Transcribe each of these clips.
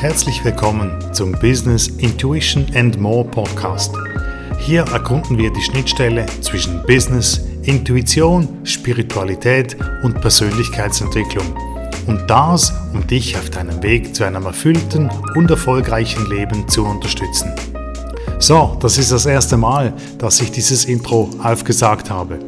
Herzlich willkommen zum Business Intuition and More Podcast. Hier erkunden wir die Schnittstelle zwischen Business, Intuition, Spiritualität und Persönlichkeitsentwicklung. Und das, um dich auf deinem Weg zu einem erfüllten und erfolgreichen Leben zu unterstützen. So, das ist das erste Mal, dass ich dieses Intro aufgesagt habe.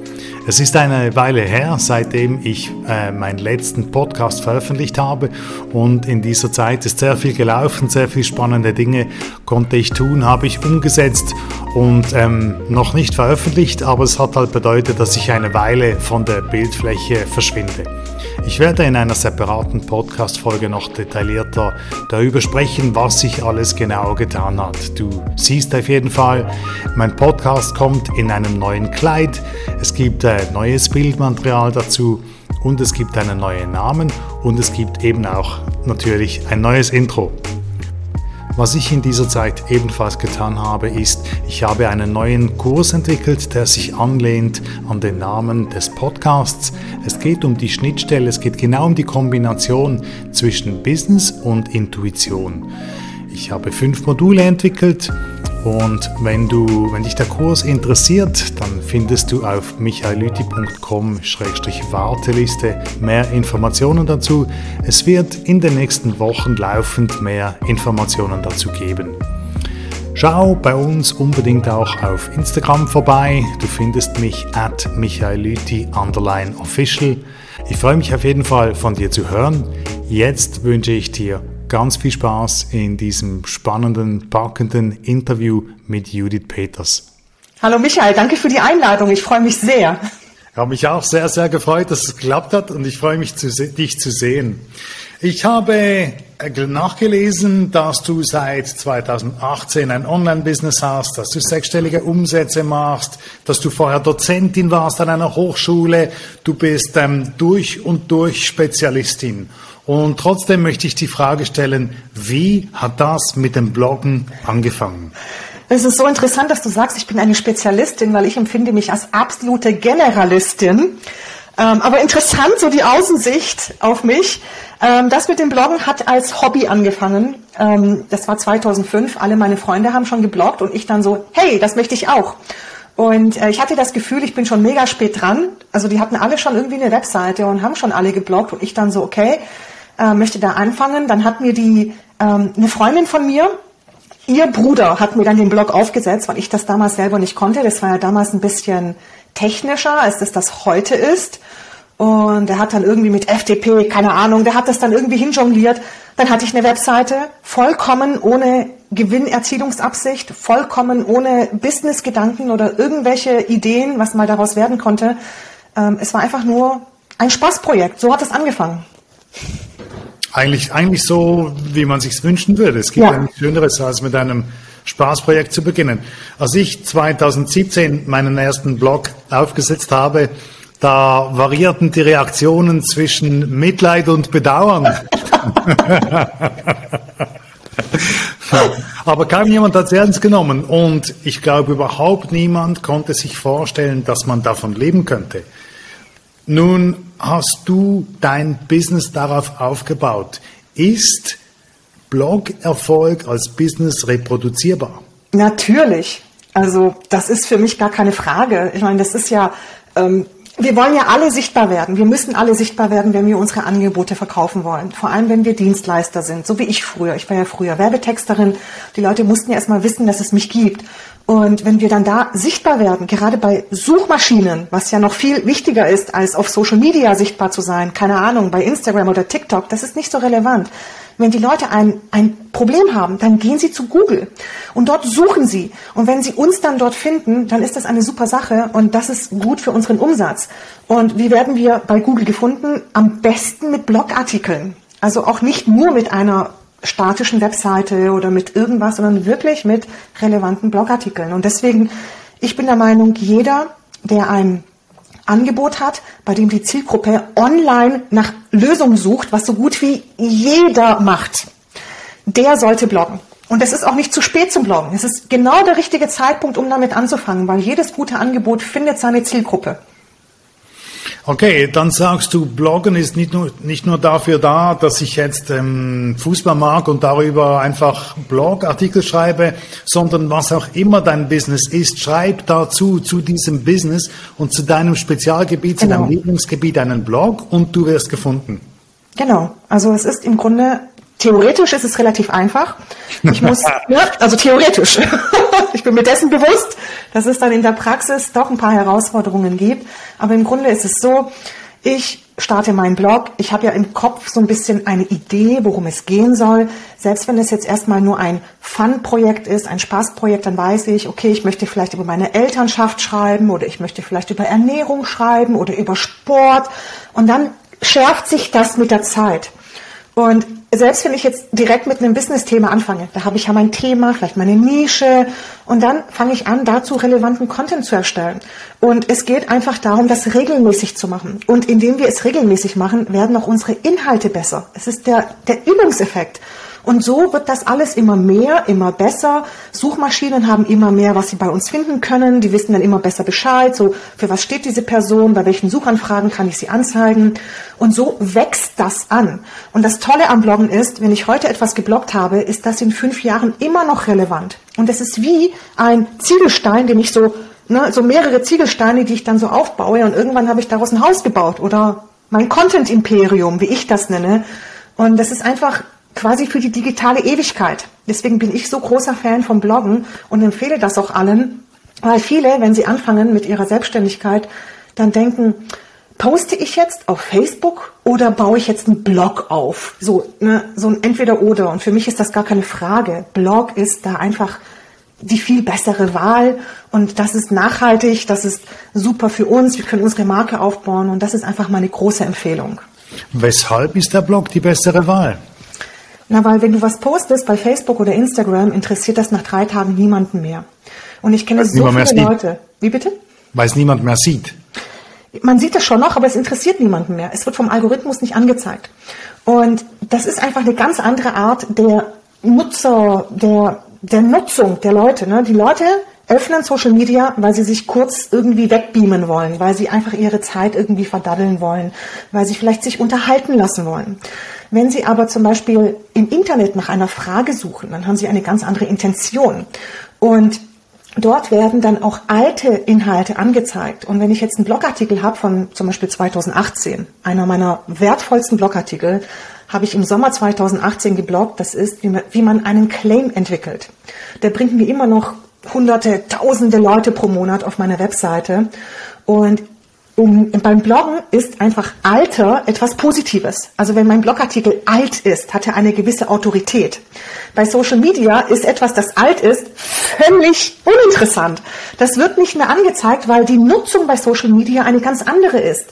Es ist eine Weile her, seitdem ich äh, meinen letzten Podcast veröffentlicht habe und in dieser Zeit ist sehr viel gelaufen, sehr viele spannende Dinge konnte ich tun, habe ich umgesetzt und ähm, noch nicht veröffentlicht, aber es hat halt bedeutet, dass ich eine Weile von der Bildfläche verschwinde. Ich werde in einer separaten Podcast-Folge noch detaillierter darüber sprechen, was sich alles genau getan hat. Du siehst auf jeden Fall, mein Podcast kommt in einem neuen Kleid. Es gibt äh, neues Bildmaterial dazu und es gibt einen neuen Namen und es gibt eben auch natürlich ein neues Intro. Was ich in dieser Zeit ebenfalls getan habe, ist, ich habe einen neuen Kurs entwickelt, der sich anlehnt an den Namen des Podcasts. Es geht um die Schnittstelle, es geht genau um die Kombination zwischen Business und Intuition. Ich habe fünf Module entwickelt und wenn, du, wenn dich der Kurs interessiert, dann findest du auf michaelüti.com-warteliste mehr Informationen dazu. Es wird in den nächsten Wochen laufend mehr Informationen dazu geben. Schau bei uns unbedingt auch auf Instagram vorbei. Du findest mich at michaelüti official. Ich freue mich auf jeden Fall von dir zu hören. Jetzt wünsche ich dir ganz viel Spaß in diesem spannenden, packenden Interview mit Judith Peters. Hallo Michael, danke für die Einladung. Ich freue mich sehr. Ich habe mich auch sehr, sehr gefreut, dass es geklappt hat und ich freue mich, dich zu sehen. Ich habe äh, nachgelesen, dass du seit 2018 ein Online-Business hast, dass du sechsstellige Umsätze machst, dass du vorher Dozentin warst an einer Hochschule. Du bist ähm, durch und durch Spezialistin. Und trotzdem möchte ich die Frage stellen, wie hat das mit dem Bloggen angefangen? Es ist so interessant, dass du sagst, ich bin eine Spezialistin, weil ich empfinde mich als absolute Generalistin. Ähm, aber interessant, so die Außensicht auf mich. Ähm, das mit dem Bloggen hat als Hobby angefangen. Ähm, das war 2005. Alle meine Freunde haben schon gebloggt und ich dann so, hey, das möchte ich auch. Und äh, ich hatte das Gefühl, ich bin schon mega spät dran. Also die hatten alle schon irgendwie eine Webseite und haben schon alle gebloggt und ich dann so, okay, äh, möchte da anfangen. Dann hat mir die ähm, eine Freundin von mir, ihr Bruder hat mir dann den Blog aufgesetzt, weil ich das damals selber nicht konnte. Das war ja damals ein bisschen technischer, als das das heute ist. Und er hat dann irgendwie mit FTP, keine Ahnung, der hat das dann irgendwie hinjongliert. Dann hatte ich eine Webseite, vollkommen ohne Gewinnerzielungsabsicht, vollkommen ohne Businessgedanken oder irgendwelche Ideen, was mal daraus werden konnte. Ähm, es war einfach nur ein Spaßprojekt. So hat es angefangen. Eigentlich, eigentlich so, wie man sich wünschen würde. Es gibt ja. nichts Schöneres, als mit einem Spaßprojekt zu beginnen. Als ich 2017 meinen ersten Blog aufgesetzt habe, da variierten die Reaktionen zwischen Mitleid und Bedauern. Aber kaum jemand hat es ernst genommen und ich glaube überhaupt niemand konnte sich vorstellen, dass man davon leben könnte. Nun hast du dein Business darauf aufgebaut. Ist Blog-Erfolg als Business reproduzierbar? Natürlich. Also das ist für mich gar keine Frage. Ich meine, das ist ja, ähm, wir wollen ja alle sichtbar werden. Wir müssen alle sichtbar werden, wenn wir unsere Angebote verkaufen wollen. Vor allem, wenn wir Dienstleister sind, so wie ich früher. Ich war ja früher Werbetexterin. Die Leute mussten ja erstmal wissen, dass es mich gibt. Und wenn wir dann da sichtbar werden, gerade bei Suchmaschinen, was ja noch viel wichtiger ist, als auf Social Media sichtbar zu sein, keine Ahnung, bei Instagram oder TikTok, das ist nicht so relevant. Wenn die Leute ein, ein Problem haben, dann gehen sie zu Google und dort suchen sie. Und wenn sie uns dann dort finden, dann ist das eine super Sache und das ist gut für unseren Umsatz. Und wie werden wir bei Google gefunden? Am besten mit Blogartikeln. Also auch nicht nur mit einer statischen Webseite oder mit irgendwas, sondern wirklich mit relevanten Blogartikeln. Und deswegen, ich bin der Meinung, jeder, der ein Angebot hat, bei dem die Zielgruppe online nach Lösungen sucht, was so gut wie jeder macht, der sollte bloggen. Und es ist auch nicht zu spät zum Bloggen. Es ist genau der richtige Zeitpunkt, um damit anzufangen, weil jedes gute Angebot findet seine Zielgruppe. Okay, dann sagst du, Bloggen ist nicht nur, nicht nur dafür da, dass ich jetzt ähm, Fußball mag und darüber einfach Blogartikel schreibe, sondern was auch immer dein Business ist, schreib dazu, zu diesem Business und zu deinem Spezialgebiet, genau. zu deinem Lieblingsgebiet einen Blog und du wirst gefunden. Genau, also es ist im Grunde Theoretisch ist es relativ einfach. Ich muss, ja, also theoretisch. ich bin mir dessen bewusst, dass es dann in der Praxis doch ein paar Herausforderungen gibt. Aber im Grunde ist es so, ich starte meinen Blog. Ich habe ja im Kopf so ein bisschen eine Idee, worum es gehen soll. Selbst wenn es jetzt erstmal nur ein Fun-Projekt ist, ein Spaßprojekt, dann weiß ich, okay, ich möchte vielleicht über meine Elternschaft schreiben oder ich möchte vielleicht über Ernährung schreiben oder über Sport. Und dann schärft sich das mit der Zeit. Und selbst wenn ich jetzt direkt mit einem Business-Thema anfange, da habe ich ja mein Thema, vielleicht meine Nische und dann fange ich an, dazu relevanten Content zu erstellen. Und es geht einfach darum, das regelmäßig zu machen. Und indem wir es regelmäßig machen, werden auch unsere Inhalte besser. Es ist der, der Übungseffekt. Und so wird das alles immer mehr, immer besser. Suchmaschinen haben immer mehr, was sie bei uns finden können. Die wissen dann immer besser Bescheid. So, für was steht diese Person? Bei welchen Suchanfragen kann ich sie anzeigen? Und so wächst das an. Und das Tolle am Bloggen ist, wenn ich heute etwas gebloggt habe, ist das in fünf Jahren immer noch relevant. Und es ist wie ein Ziegelstein, den ich so, ne, so mehrere Ziegelsteine, die ich dann so aufbaue und irgendwann habe ich daraus ein Haus gebaut oder mein Content-Imperium, wie ich das nenne. Und das ist einfach quasi für die digitale Ewigkeit. Deswegen bin ich so großer Fan vom Bloggen und empfehle das auch allen, weil viele, wenn sie anfangen mit ihrer Selbstständigkeit, dann denken, poste ich jetzt auf Facebook oder baue ich jetzt einen Blog auf? So, ne, so ein Entweder-Oder. Und für mich ist das gar keine Frage. Blog ist da einfach die viel bessere Wahl und das ist nachhaltig, das ist super für uns, wir können unsere Marke aufbauen und das ist einfach meine große Empfehlung. Weshalb ist der Blog die bessere Wahl? Na, weil wenn du was postest bei Facebook oder Instagram, interessiert das nach drei Tagen niemanden mehr. Und ich kenne Weil so viele Leute. Wie bitte? Weil es niemand mehr sieht. Man sieht es schon noch, aber es interessiert niemanden mehr. Es wird vom Algorithmus nicht angezeigt. Und das ist einfach eine ganz andere Art der Nutzer, der, der Nutzung der Leute. Ne? Die Leute öffnen Social Media, weil sie sich kurz irgendwie wegbeamen wollen, weil sie einfach ihre Zeit irgendwie verdaddeln wollen, weil sie vielleicht sich unterhalten lassen wollen. Wenn Sie aber zum Beispiel im Internet nach einer Frage suchen, dann haben Sie eine ganz andere Intention. Und dort werden dann auch alte Inhalte angezeigt. Und wenn ich jetzt einen Blogartikel habe von zum Beispiel 2018, einer meiner wertvollsten Blogartikel, habe ich im Sommer 2018 gebloggt, das ist, wie man, einen Claim entwickelt. Der bringt mir immer noch hunderte, tausende Leute pro Monat auf meiner Webseite. Und um, beim Bloggen ist einfach Alter etwas Positives. Also wenn mein Blogartikel alt ist, hat er eine gewisse Autorität. Bei Social Media ist etwas, das alt ist, völlig uninteressant. Das wird nicht mehr angezeigt, weil die Nutzung bei Social Media eine ganz andere ist.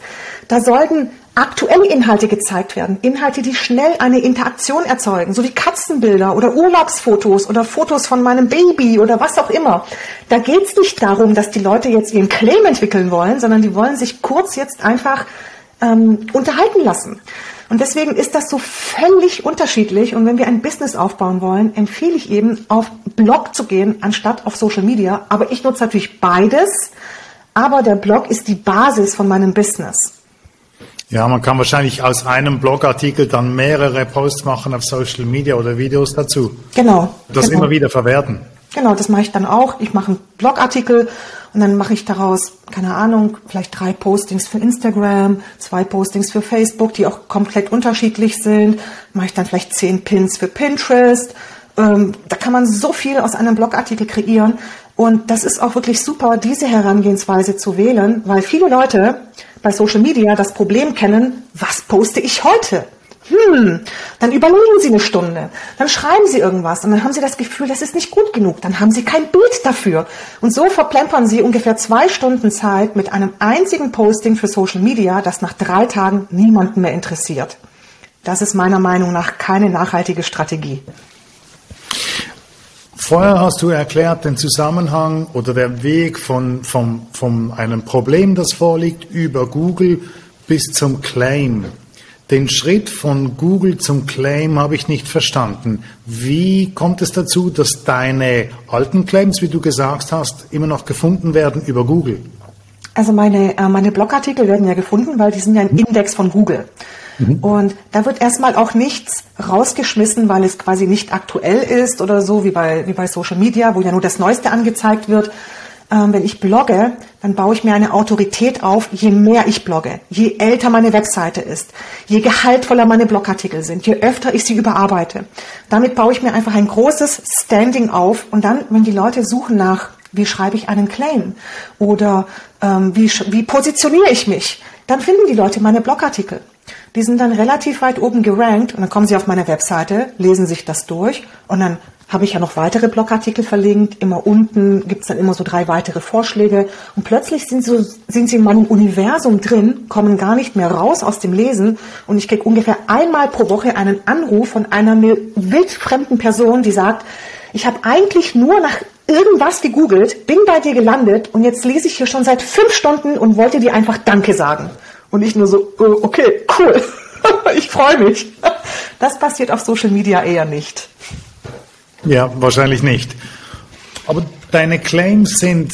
Da sollten aktuelle Inhalte gezeigt werden. Inhalte, die schnell eine Interaktion erzeugen, so wie Katzenbilder oder Urlaubsfotos oder Fotos von meinem Baby oder was auch immer. Da geht es nicht darum, dass die Leute jetzt ihren Claim entwickeln wollen, sondern die wollen sich kurz jetzt einfach ähm, unterhalten lassen. Und deswegen ist das so völlig unterschiedlich. Und wenn wir ein Business aufbauen wollen, empfehle ich eben, auf Blog zu gehen, anstatt auf Social Media. Aber ich nutze natürlich beides. Aber der Blog ist die Basis von meinem Business. Ja, man kann wahrscheinlich aus einem Blogartikel dann mehrere Posts machen auf Social Media oder Videos dazu. Genau. Das genau. immer wieder verwerten. Genau, das mache ich dann auch. Ich mache einen Blogartikel und dann mache ich daraus, keine Ahnung, vielleicht drei Postings für Instagram, zwei Postings für Facebook, die auch komplett unterschiedlich sind. Mache ich dann vielleicht zehn Pins für Pinterest. Ähm, da kann man so viel aus einem Blogartikel kreieren. Und das ist auch wirklich super, diese Herangehensweise zu wählen, weil viele Leute bei Social Media das Problem kennen, was poste ich heute? Hm, dann überlegen Sie eine Stunde, dann schreiben Sie irgendwas und dann haben Sie das Gefühl, das ist nicht gut genug, dann haben Sie kein Bild dafür. Und so verplempern Sie ungefähr zwei Stunden Zeit mit einem einzigen Posting für Social Media, das nach drei Tagen niemanden mehr interessiert. Das ist meiner Meinung nach keine nachhaltige Strategie. Vorher hast du erklärt den Zusammenhang oder der Weg von, von, von einem Problem, das vorliegt, über Google bis zum Claim. Den Schritt von Google zum Claim habe ich nicht verstanden. Wie kommt es dazu, dass deine alten Claims, wie du gesagt hast, immer noch gefunden werden über Google? Also meine, äh, meine Blogartikel werden ja gefunden, weil die sind ja im Index von Google. Mhm. Und da wird erstmal auch nichts rausgeschmissen, weil es quasi nicht aktuell ist oder so, wie bei, wie bei Social Media, wo ja nur das Neueste angezeigt wird. Ähm, wenn ich blogge, dann baue ich mir eine Autorität auf, je mehr ich blogge, je älter meine Webseite ist, je gehaltvoller meine Blogartikel sind, je öfter ich sie überarbeite. Damit baue ich mir einfach ein großes Standing auf und dann, wenn die Leute suchen nach, wie schreibe ich einen Claim oder ähm, wie, wie positioniere ich mich, dann finden die Leute meine Blogartikel. Die sind dann relativ weit oben gerankt und dann kommen sie auf meine Webseite, lesen sich das durch und dann habe ich ja noch weitere Blogartikel verlinkt. Immer unten gibt es dann immer so drei weitere Vorschläge und plötzlich sind, so, sind sie in meinem Universum drin, kommen gar nicht mehr raus aus dem Lesen und ich kriege ungefähr einmal pro Woche einen Anruf von einer wildfremden Person, die sagt, ich habe eigentlich nur nach irgendwas gegoogelt, bin bei dir gelandet und jetzt lese ich hier schon seit fünf Stunden und wollte dir einfach Danke sagen. Und ich nur so, äh, okay, cool. ich freue mich. Das passiert auf Social Media eher nicht. Ja, wahrscheinlich nicht. Aber deine Claims sind,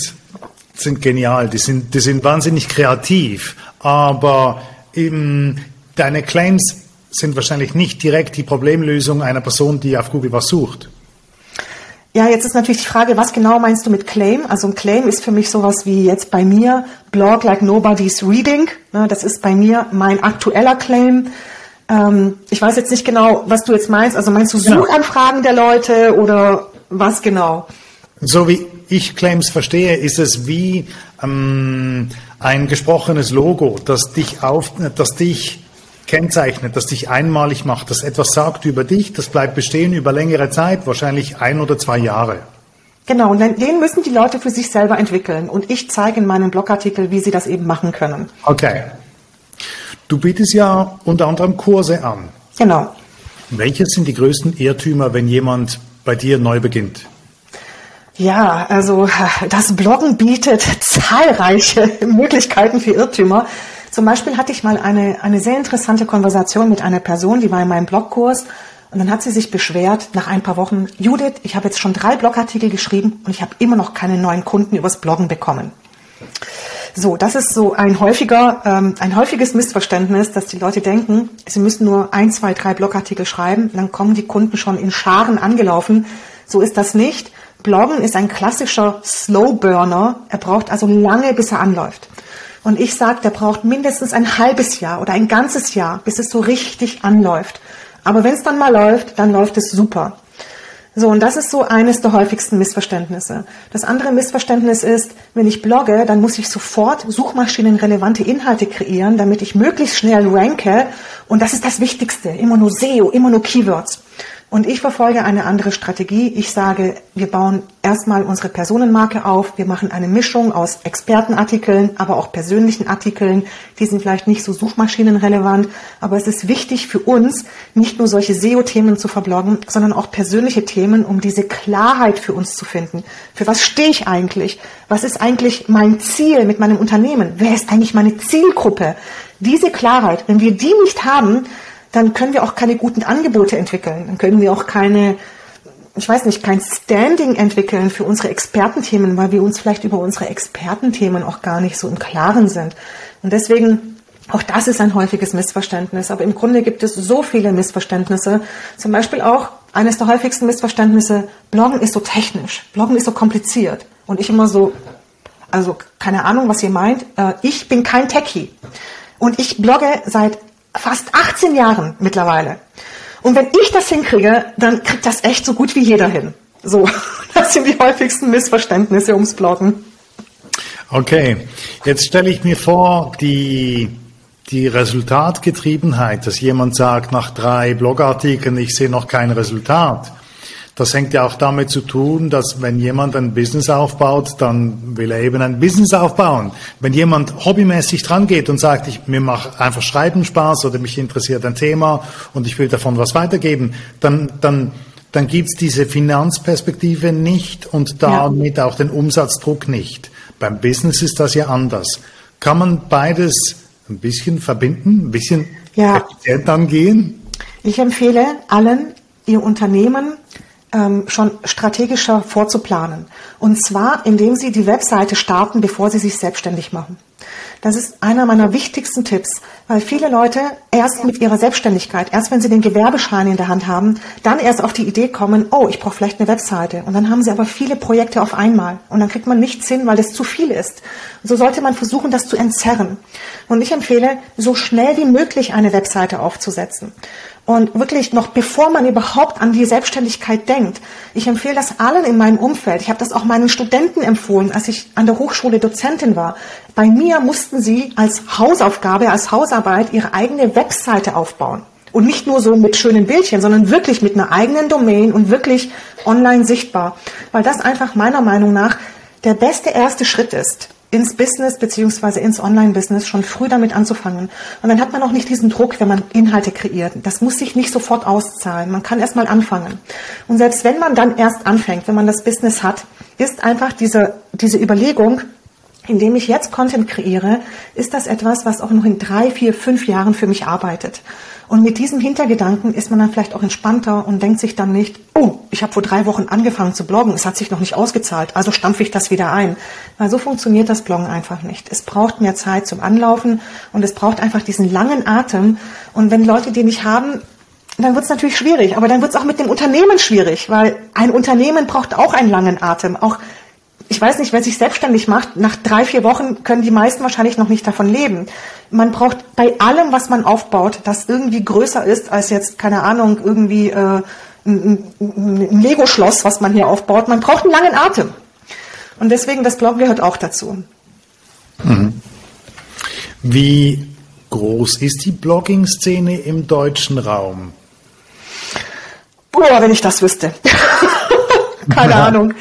sind genial, die sind, die sind wahnsinnig kreativ, aber eben, deine Claims sind wahrscheinlich nicht direkt die Problemlösung einer Person, die auf Google was sucht. Ja, jetzt ist natürlich die Frage, was genau meinst du mit Claim? Also ein Claim ist für mich sowas wie jetzt bei mir Blog like nobody's reading. Ne, das ist bei mir mein aktueller Claim. Ähm, ich weiß jetzt nicht genau, was du jetzt meinst. Also meinst du genau. Suchanfragen der Leute oder was genau? So wie ich Claims verstehe, ist es wie ähm, ein gesprochenes Logo, das dich auf, das dich kennzeichnet, das dich einmalig macht, das etwas sagt über dich, das bleibt bestehen über längere Zeit, wahrscheinlich ein oder zwei Jahre. Genau, und den müssen die Leute für sich selber entwickeln. Und ich zeige in meinem Blogartikel, wie sie das eben machen können. Okay. Du bietest ja unter anderem Kurse an. Genau. Welche sind die größten Irrtümer, wenn jemand bei dir neu beginnt? Ja, also das Bloggen bietet zahlreiche Möglichkeiten für Irrtümer. Zum Beispiel hatte ich mal eine, eine sehr interessante Konversation mit einer Person, die war in meinem Blogkurs und dann hat sie sich beschwert nach ein paar Wochen, Judith, ich habe jetzt schon drei Blogartikel geschrieben und ich habe immer noch keine neuen Kunden übers Bloggen bekommen. So, das ist so ein häufiger, ähm, ein häufiges Missverständnis, dass die Leute denken, sie müssen nur ein, zwei, drei Blogartikel schreiben, dann kommen die Kunden schon in Scharen angelaufen. So ist das nicht. Bloggen ist ein klassischer Slow Burner. Er braucht also lange, bis er anläuft. Und ich sage, der braucht mindestens ein halbes Jahr oder ein ganzes Jahr, bis es so richtig anläuft. Aber wenn es dann mal läuft, dann läuft es super. So, und das ist so eines der häufigsten Missverständnisse. Das andere Missverständnis ist, wenn ich blogge, dann muss ich sofort suchmaschinenrelevante Inhalte kreieren, damit ich möglichst schnell ranke. Und das ist das Wichtigste. Immer nur SEO, immer nur Keywords. Und ich verfolge eine andere Strategie. Ich sage, wir bauen erstmal unsere Personenmarke auf. Wir machen eine Mischung aus Expertenartikeln, aber auch persönlichen Artikeln. Die sind vielleicht nicht so suchmaschinenrelevant, aber es ist wichtig für uns, nicht nur solche SEO-Themen zu verbloggen, sondern auch persönliche Themen, um diese Klarheit für uns zu finden. Für was stehe ich eigentlich? Was ist eigentlich mein Ziel mit meinem Unternehmen? Wer ist eigentlich meine Zielgruppe? Diese Klarheit, wenn wir die nicht haben, dann können wir auch keine guten Angebote entwickeln. Dann können wir auch keine, ich weiß nicht, kein Standing entwickeln für unsere Expertenthemen, weil wir uns vielleicht über unsere Expertenthemen auch gar nicht so im Klaren sind. Und deswegen, auch das ist ein häufiges Missverständnis. Aber im Grunde gibt es so viele Missverständnisse. Zum Beispiel auch eines der häufigsten Missverständnisse, Bloggen ist so technisch, Bloggen ist so kompliziert. Und ich immer so, also keine Ahnung, was ihr meint. Äh, ich bin kein Techie. Und ich blogge seit fast 18 Jahren mittlerweile. Und wenn ich das hinkriege, dann kriegt das echt so gut wie jeder hin. So, das sind die häufigsten Missverständnisse ums Bloggen. Okay, jetzt stelle ich mir vor, die, die Resultatgetriebenheit, dass jemand sagt, nach drei Blogartikeln, ich sehe noch kein Resultat. Das hängt ja auch damit zu tun, dass wenn jemand ein Business aufbaut, dann will er eben ein Business aufbauen. Wenn jemand hobbymäßig dran geht und sagt, ich, mir macht einfach Schreiben Spaß oder mich interessiert ein Thema und ich will davon was weitergeben, dann, dann, dann gibt's diese Finanzperspektive nicht und damit ja. auch den Umsatzdruck nicht. Beim Business ist das ja anders. Kann man beides ein bisschen verbinden, ein bisschen ja. effizient angehen? Ich empfehle allen, ihr Unternehmen schon strategischer vorzuplanen. Und zwar, indem Sie die Webseite starten, bevor Sie sich selbstständig machen. Das ist einer meiner wichtigsten Tipps, weil viele Leute erst mit ihrer Selbstständigkeit, erst wenn sie den Gewerbeschein in der Hand haben, dann erst auf die Idee kommen, oh, ich brauche vielleicht eine Webseite. Und dann haben sie aber viele Projekte auf einmal. Und dann kriegt man nichts hin, weil das zu viel ist. So sollte man versuchen, das zu entzerren. Und ich empfehle, so schnell wie möglich eine Webseite aufzusetzen. Und wirklich noch bevor man überhaupt an die Selbstständigkeit denkt. Ich empfehle das allen in meinem Umfeld. Ich habe das auch meinen Studenten empfohlen, als ich an der Hochschule Dozentin war. Bei mir mussten sie als Hausaufgabe, als Hausarbeit ihre eigene Webseite aufbauen. Und nicht nur so mit schönen Bildchen, sondern wirklich mit einer eigenen Domain und wirklich online sichtbar. Weil das einfach meiner Meinung nach der beste erste Schritt ist ins Business beziehungsweise ins Online-Business schon früh damit anzufangen. Und dann hat man auch nicht diesen Druck, wenn man Inhalte kreiert. Das muss sich nicht sofort auszahlen. Man kann erst mal anfangen. Und selbst wenn man dann erst anfängt, wenn man das Business hat, ist einfach diese, diese Überlegung, indem ich jetzt Content kreiere, ist das etwas, was auch noch in drei, vier, fünf Jahren für mich arbeitet. Und mit diesem Hintergedanken ist man dann vielleicht auch entspannter und denkt sich dann nicht, oh, ich habe vor drei Wochen angefangen zu bloggen, es hat sich noch nicht ausgezahlt, also stampfe ich das wieder ein. Weil so funktioniert das Bloggen einfach nicht. Es braucht mehr Zeit zum Anlaufen und es braucht einfach diesen langen Atem. Und wenn Leute die nicht haben, dann wird es natürlich schwierig. Aber dann wird es auch mit dem Unternehmen schwierig, weil ein Unternehmen braucht auch einen langen Atem. Auch ich weiß nicht, wer sich selbstständig macht, nach drei, vier Wochen können die meisten wahrscheinlich noch nicht davon leben. Man braucht bei allem, was man aufbaut, das irgendwie größer ist als jetzt, keine Ahnung, irgendwie äh, ein, ein Lego-Schloss, was man hier aufbaut. Man braucht einen langen Atem. Und deswegen, das Blog gehört auch dazu. Mhm. Wie groß ist die Blogging-Szene im deutschen Raum? Boah, wenn ich das wüsste. Keine ja. Ahnung.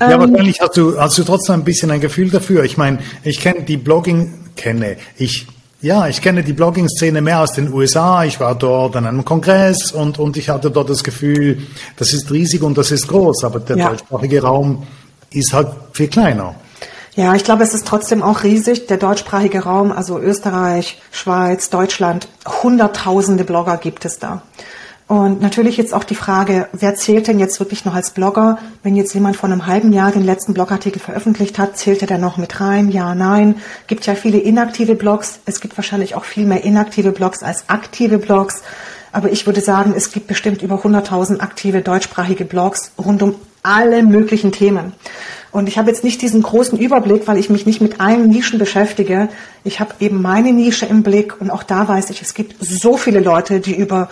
Ja, ähm, wahrscheinlich hast du, hast du trotzdem ein bisschen ein Gefühl dafür. Ich meine, ich kenne die Blogging, kenne, ich, ja, ich kenne die Blogging-Szene mehr aus den USA. Ich war dort an einem Kongress und, und ich hatte dort das Gefühl, das ist riesig und das ist groß, aber der ja. deutschsprachige Raum ist halt viel kleiner. Ja, ich glaube, es ist trotzdem auch riesig, der deutschsprachige Raum, also Österreich, Schweiz, Deutschland, hunderttausende Blogger gibt es da. Und natürlich jetzt auch die Frage, wer zählt denn jetzt wirklich noch als Blogger? Wenn jetzt jemand vor einem halben Jahr den letzten Blogartikel veröffentlicht hat, zählt er da noch mit rein? Ja, nein. Gibt ja viele inaktive Blogs. Es gibt wahrscheinlich auch viel mehr inaktive Blogs als aktive Blogs. Aber ich würde sagen, es gibt bestimmt über 100.000 aktive deutschsprachige Blogs rund um alle möglichen Themen. Und ich habe jetzt nicht diesen großen Überblick, weil ich mich nicht mit allen Nischen beschäftige. Ich habe eben meine Nische im Blick und auch da weiß ich, es gibt so viele Leute, die über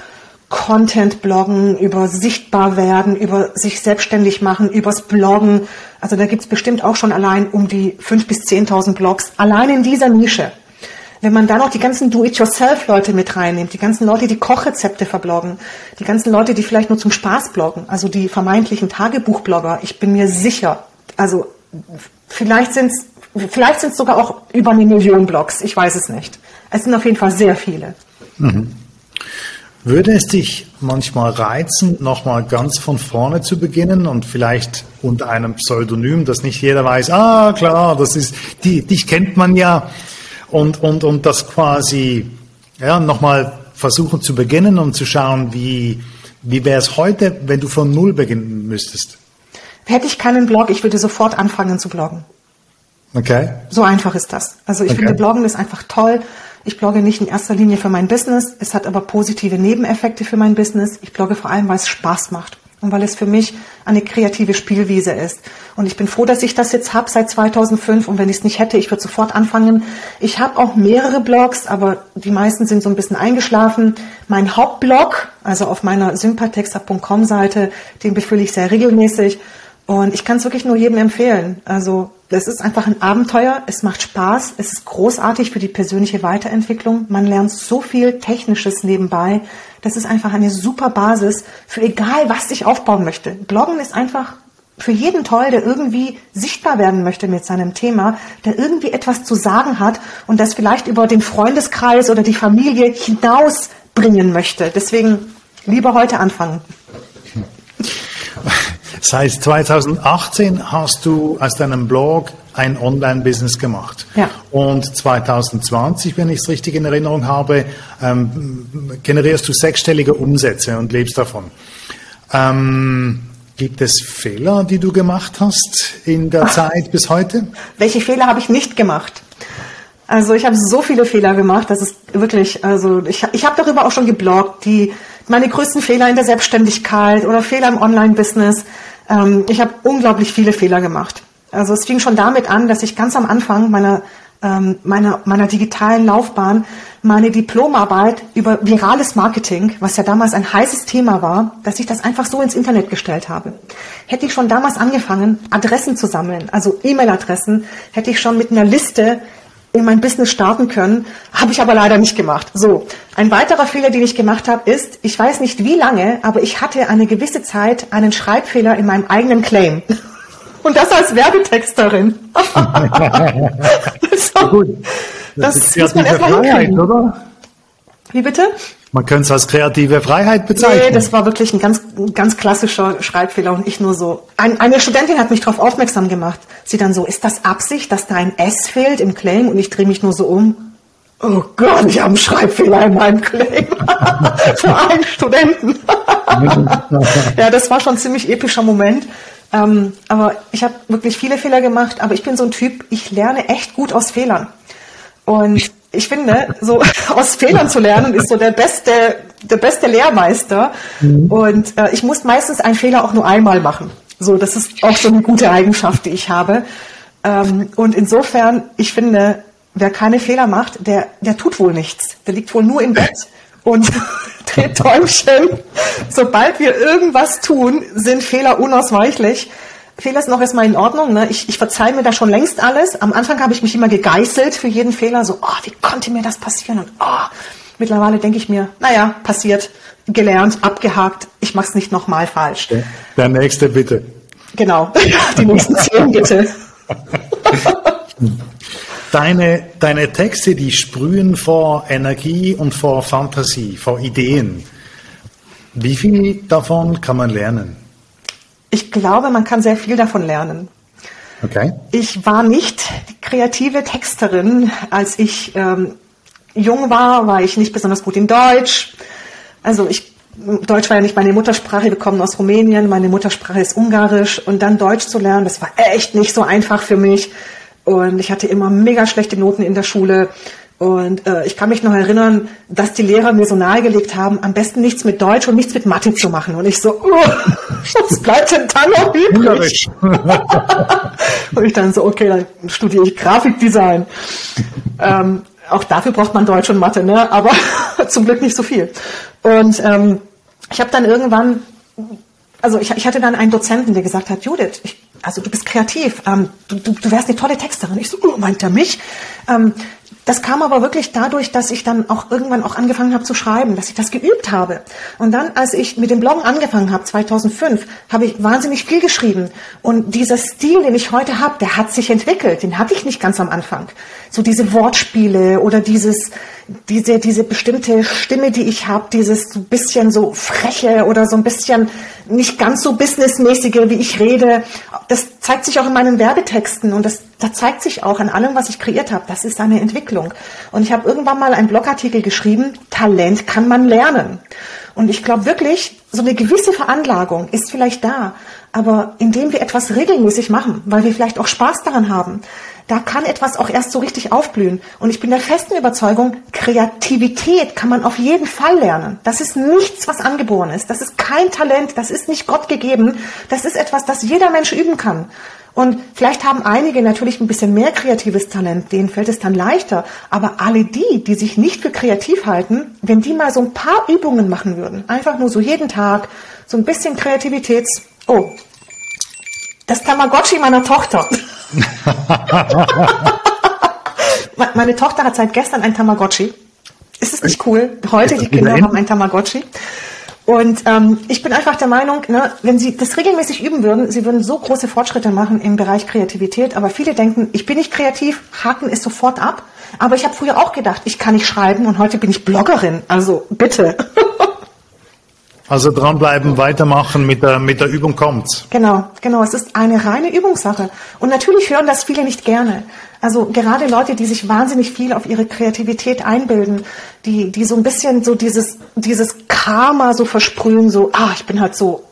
Content bloggen, über sichtbar werden, über sich selbstständig machen, übers Bloggen. Also da gibt's bestimmt auch schon allein um die fünf bis zehntausend Blogs, allein in dieser Nische. Wenn man dann noch die ganzen Do-it-yourself-Leute mit reinnimmt, die ganzen Leute, die Kochrezepte verbloggen, die ganzen Leute, die vielleicht nur zum Spaß bloggen, also die vermeintlichen Tagebuchblogger, ich bin mir sicher, also vielleicht sind's vielleicht sind's sogar auch über eine Million Blogs, ich weiß es nicht. Es sind auf jeden Fall sehr viele. Mhm. Würde es dich manchmal reizen, nochmal ganz von vorne zu beginnen und vielleicht unter einem Pseudonym, dass nicht jeder weiß, ah klar, das ist, die, dich kennt man ja und, und, und das quasi ja, nochmal versuchen zu beginnen und zu schauen, wie, wie wäre es heute, wenn du von Null beginnen müsstest? Hätte ich keinen Blog, ich würde sofort anfangen zu bloggen. Okay. So einfach ist das. Also ich okay. finde, Bloggen ist einfach toll. Ich blogge nicht in erster Linie für mein Business, es hat aber positive Nebeneffekte für mein Business. Ich blogge vor allem, weil es Spaß macht und weil es für mich eine kreative Spielwiese ist. Und ich bin froh, dass ich das jetzt habe seit 2005 und wenn ich es nicht hätte, ich würde sofort anfangen. Ich habe auch mehrere Blogs, aber die meisten sind so ein bisschen eingeschlafen. Mein Hauptblog, also auf meiner sympathexter.com Seite, den befülle ich sehr regelmäßig und ich kann es wirklich nur jedem empfehlen. Also das ist einfach ein Abenteuer, es macht Spaß, es ist großartig für die persönliche Weiterentwicklung. Man lernt so viel Technisches nebenbei. Das ist einfach eine super Basis für egal, was ich aufbauen möchte. Bloggen ist einfach für jeden toll, der irgendwie sichtbar werden möchte mit seinem Thema, der irgendwie etwas zu sagen hat und das vielleicht über den Freundeskreis oder die Familie hinausbringen möchte. Deswegen lieber heute anfangen. Seit 2018 hast du aus deinem Blog ein Online-Business gemacht. Ja. Und 2020, wenn ich es richtig in Erinnerung habe, ähm, generierst du sechsstellige Umsätze und lebst davon. Ähm, gibt es Fehler, die du gemacht hast in der Ach. Zeit bis heute? Welche Fehler habe ich nicht gemacht? Also ich habe so viele Fehler gemacht, das ist wirklich, also ich, ich habe darüber auch schon gebloggt, die meine größten Fehler in der Selbstständigkeit oder Fehler im Online-Business. Ähm, ich habe unglaublich viele Fehler gemacht. Also es fing schon damit an, dass ich ganz am Anfang meiner ähm, meiner, meiner digitalen Laufbahn meine Diplomarbeit über virales Marketing, was ja damals ein heißes Thema war, dass ich das einfach so ins Internet gestellt habe. Hätte ich schon damals angefangen, Adressen zu sammeln, also E-Mail-Adressen, hätte ich schon mit einer Liste in mein Business starten können, habe ich aber leider nicht gemacht. So, ein weiterer Fehler, den ich gemacht habe, ist, ich weiß nicht wie lange, aber ich hatte eine gewisse Zeit einen Schreibfehler in meinem eigenen Claim. Und das als Werbetexterin. so, gut. Das, das muss man erstmal hinkriegen. Oder? Wie bitte? Man könnte es als kreative Freiheit bezeichnen. Nee, das war wirklich ein ganz, ganz klassischer Schreibfehler und ich nur so. Ein, eine Studentin hat mich darauf aufmerksam gemacht. Sie dann so, ist das Absicht, dass da ein S fehlt im Claim? Und ich drehe mich nur so um. Oh Gott, ich habe einen Schreibfehler in meinem Claim. Für einen Studenten. ja, das war schon ein ziemlich epischer Moment. Ähm, aber ich habe wirklich viele Fehler gemacht, aber ich bin so ein Typ, ich lerne echt gut aus Fehlern. Und ich finde, so aus Fehlern zu lernen, ist so der beste, der beste Lehrmeister. Mhm. Und äh, ich muss meistens einen Fehler auch nur einmal machen. So, das ist auch so eine gute Eigenschaft, die ich habe. Ähm, und insofern, ich finde, wer keine Fehler macht, der, der tut wohl nichts. Der liegt wohl nur im Bett und dreht Träumchen. Sobald wir irgendwas tun, sind Fehler unausweichlich. Fehler ist noch erstmal in Ordnung. Ne? Ich, ich verzeihe mir da schon längst alles. Am Anfang habe ich mich immer gegeißelt für jeden Fehler. So, oh, wie konnte mir das passieren? Und oh, mittlerweile denke ich mir, naja, passiert, gelernt, abgehakt. Ich mache es nicht nochmal falsch. Der, der nächste bitte. Genau, die nächsten zehn bitte. Deine, deine Texte, die sprühen vor Energie und vor Fantasie, vor Ideen. Wie viel davon kann man lernen? Ich glaube, man kann sehr viel davon lernen. Okay. Ich war nicht die kreative Texterin. Als ich ähm, jung war, war ich nicht besonders gut in Deutsch. Also ich Deutsch war ja nicht meine Muttersprache, wir kommen aus Rumänien, meine Muttersprache ist Ungarisch und dann Deutsch zu lernen, das war echt nicht so einfach für mich. Und ich hatte immer mega schlechte Noten in der Schule. Und äh, ich kann mich noch erinnern, dass die Lehrer mir so nahegelegt haben, am besten nichts mit Deutsch und nichts mit Mathe zu machen. Und ich so, oh, was bleibt denn dann noch übrig? und ich dann so, okay, dann studiere ich Grafikdesign. ähm, auch dafür braucht man Deutsch und Mathe, ne? aber zum Glück nicht so viel. Und ähm, ich habe dann irgendwann, also ich, ich hatte dann einen Dozenten, der gesagt hat, Judith, ich also du bist kreativ, ähm, du, du, du wärst eine tolle Texterin. Ich so, oh, meint er mich? Ähm, das kam aber wirklich dadurch, dass ich dann auch irgendwann auch angefangen habe zu schreiben, dass ich das geübt habe. Und dann, als ich mit dem Bloggen angefangen habe, 2005, habe ich wahnsinnig viel geschrieben. Und dieser Stil, den ich heute habe, der hat sich entwickelt. Den hatte ich nicht ganz am Anfang. So diese Wortspiele oder dieses, diese, diese bestimmte Stimme, die ich habe, dieses so bisschen so freche oder so ein bisschen nicht ganz so businessmäßige, wie ich rede. Das zeigt sich auch in meinen Werbetexten und das, das zeigt sich auch an allem, was ich kreiert habe. Das ist eine Entwicklung. Und ich habe irgendwann mal einen Blogartikel geschrieben, Talent kann man lernen. Und ich glaube wirklich, so eine gewisse Veranlagung ist vielleicht da. Aber indem wir etwas regelmäßig machen, weil wir vielleicht auch Spaß daran haben, da kann etwas auch erst so richtig aufblühen. Und ich bin der festen Überzeugung, Kreativität kann man auf jeden Fall lernen. Das ist nichts, was angeboren ist. Das ist kein Talent, das ist nicht Gott gegeben. Das ist etwas, das jeder Mensch üben kann. Und vielleicht haben einige natürlich ein bisschen mehr kreatives Talent, denen fällt es dann leichter. Aber alle die, die sich nicht für kreativ halten, wenn die mal so ein paar Übungen machen würden, einfach nur so jeden Tag, so ein bisschen Kreativitäts... Oh, das Tamagotchi meiner Tochter. Meine Tochter hat seit gestern ein Tamagotchi. Ist es nicht cool? Heute, die Kinder haben ein Tamagotchi. Und ähm, ich bin einfach der Meinung, ne, wenn sie das regelmäßig üben würden, sie würden so große Fortschritte machen im Bereich Kreativität. Aber viele denken, ich bin nicht kreativ, haken es sofort ab. Aber ich habe früher auch gedacht, ich kann nicht schreiben und heute bin ich Bloggerin. Also bitte. Also dranbleiben, weitermachen, mit der, mit der Übung kommt's. Genau, genau. Es ist eine reine Übungssache. Und natürlich hören das viele nicht gerne. Also gerade Leute, die sich wahnsinnig viel auf ihre Kreativität einbilden, die, die so ein bisschen so dieses, dieses Karma so versprühen, so, ah, ich bin halt so,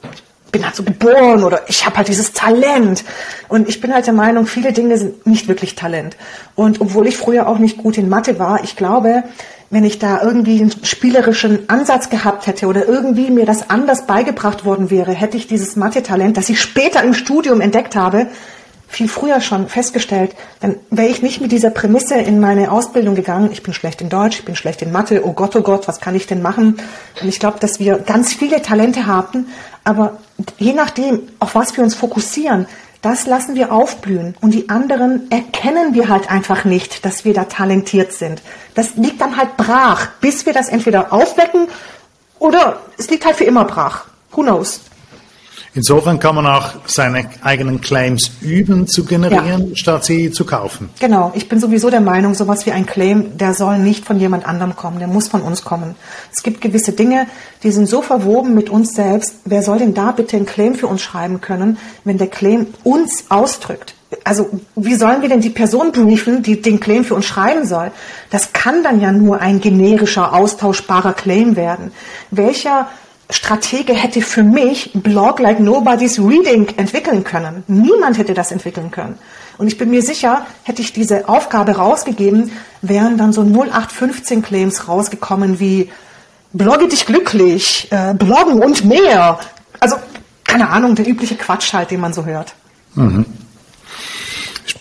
bin halt so geboren oder ich habe halt dieses Talent. Und ich bin halt der Meinung, viele Dinge sind nicht wirklich Talent. Und obwohl ich früher auch nicht gut in Mathe war, ich glaube, wenn ich da irgendwie einen spielerischen Ansatz gehabt hätte oder irgendwie mir das anders beigebracht worden wäre, hätte ich dieses Mathe-Talent, das ich später im Studium entdeckt habe, viel früher schon festgestellt, dann wäre ich nicht mit dieser Prämisse in meine Ausbildung gegangen, ich bin schlecht in Deutsch, ich bin schlecht in Mathe, oh Gott, oh Gott, was kann ich denn machen? Und ich glaube, dass wir ganz viele Talente haben, aber je nachdem, auf was wir uns fokussieren, das lassen wir aufblühen. Und die anderen erkennen wir halt einfach nicht, dass wir da talentiert sind. Das liegt dann halt brach, bis wir das entweder aufwecken oder es liegt halt für immer brach. Who knows? Insofern kann man auch seine eigenen Claims üben zu generieren, ja. statt sie zu kaufen. Genau. Ich bin sowieso der Meinung, sowas wie ein Claim, der soll nicht von jemand anderem kommen, der muss von uns kommen. Es gibt gewisse Dinge, die sind so verwoben mit uns selbst. Wer soll denn da bitte ein Claim für uns schreiben können, wenn der Claim uns ausdrückt? Also wie sollen wir denn die Person briefen, die den Claim für uns schreiben soll? Das kann dann ja nur ein generischer, austauschbarer Claim werden. Welcher Stratege hätte für mich Blog like Nobody's Reading entwickeln können. Niemand hätte das entwickeln können. Und ich bin mir sicher, hätte ich diese Aufgabe rausgegeben, wären dann so 0815 Claims rausgekommen wie Blogge dich glücklich, äh, Bloggen und mehr. Also keine Ahnung, der übliche Quatsch halt, den man so hört. Mhm.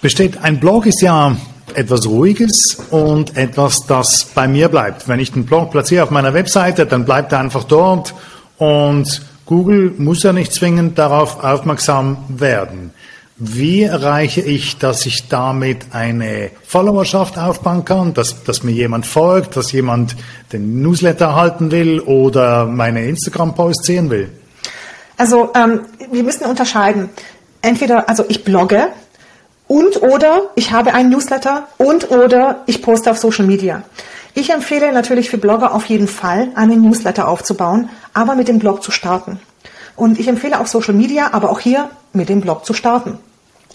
Besteht ein Blog ist ja etwas Ruhiges und etwas, das bei mir bleibt. Wenn ich den Blog platziere auf meiner Webseite, dann bleibt er einfach dort und Google muss ja nicht zwingend darauf aufmerksam werden. Wie erreiche ich, dass ich damit eine Followerschaft aufbauen kann, dass, dass mir jemand folgt, dass jemand den Newsletter erhalten will oder meine Instagram-Posts sehen will? Also ähm, wir müssen unterscheiden. Entweder, also ich blogge und oder ich habe einen Newsletter und oder ich poste auf Social Media. Ich empfehle natürlich für Blogger auf jeden Fall, einen Newsletter aufzubauen, aber mit dem Blog zu starten. Und ich empfehle auf Social Media, aber auch hier mit dem Blog zu starten.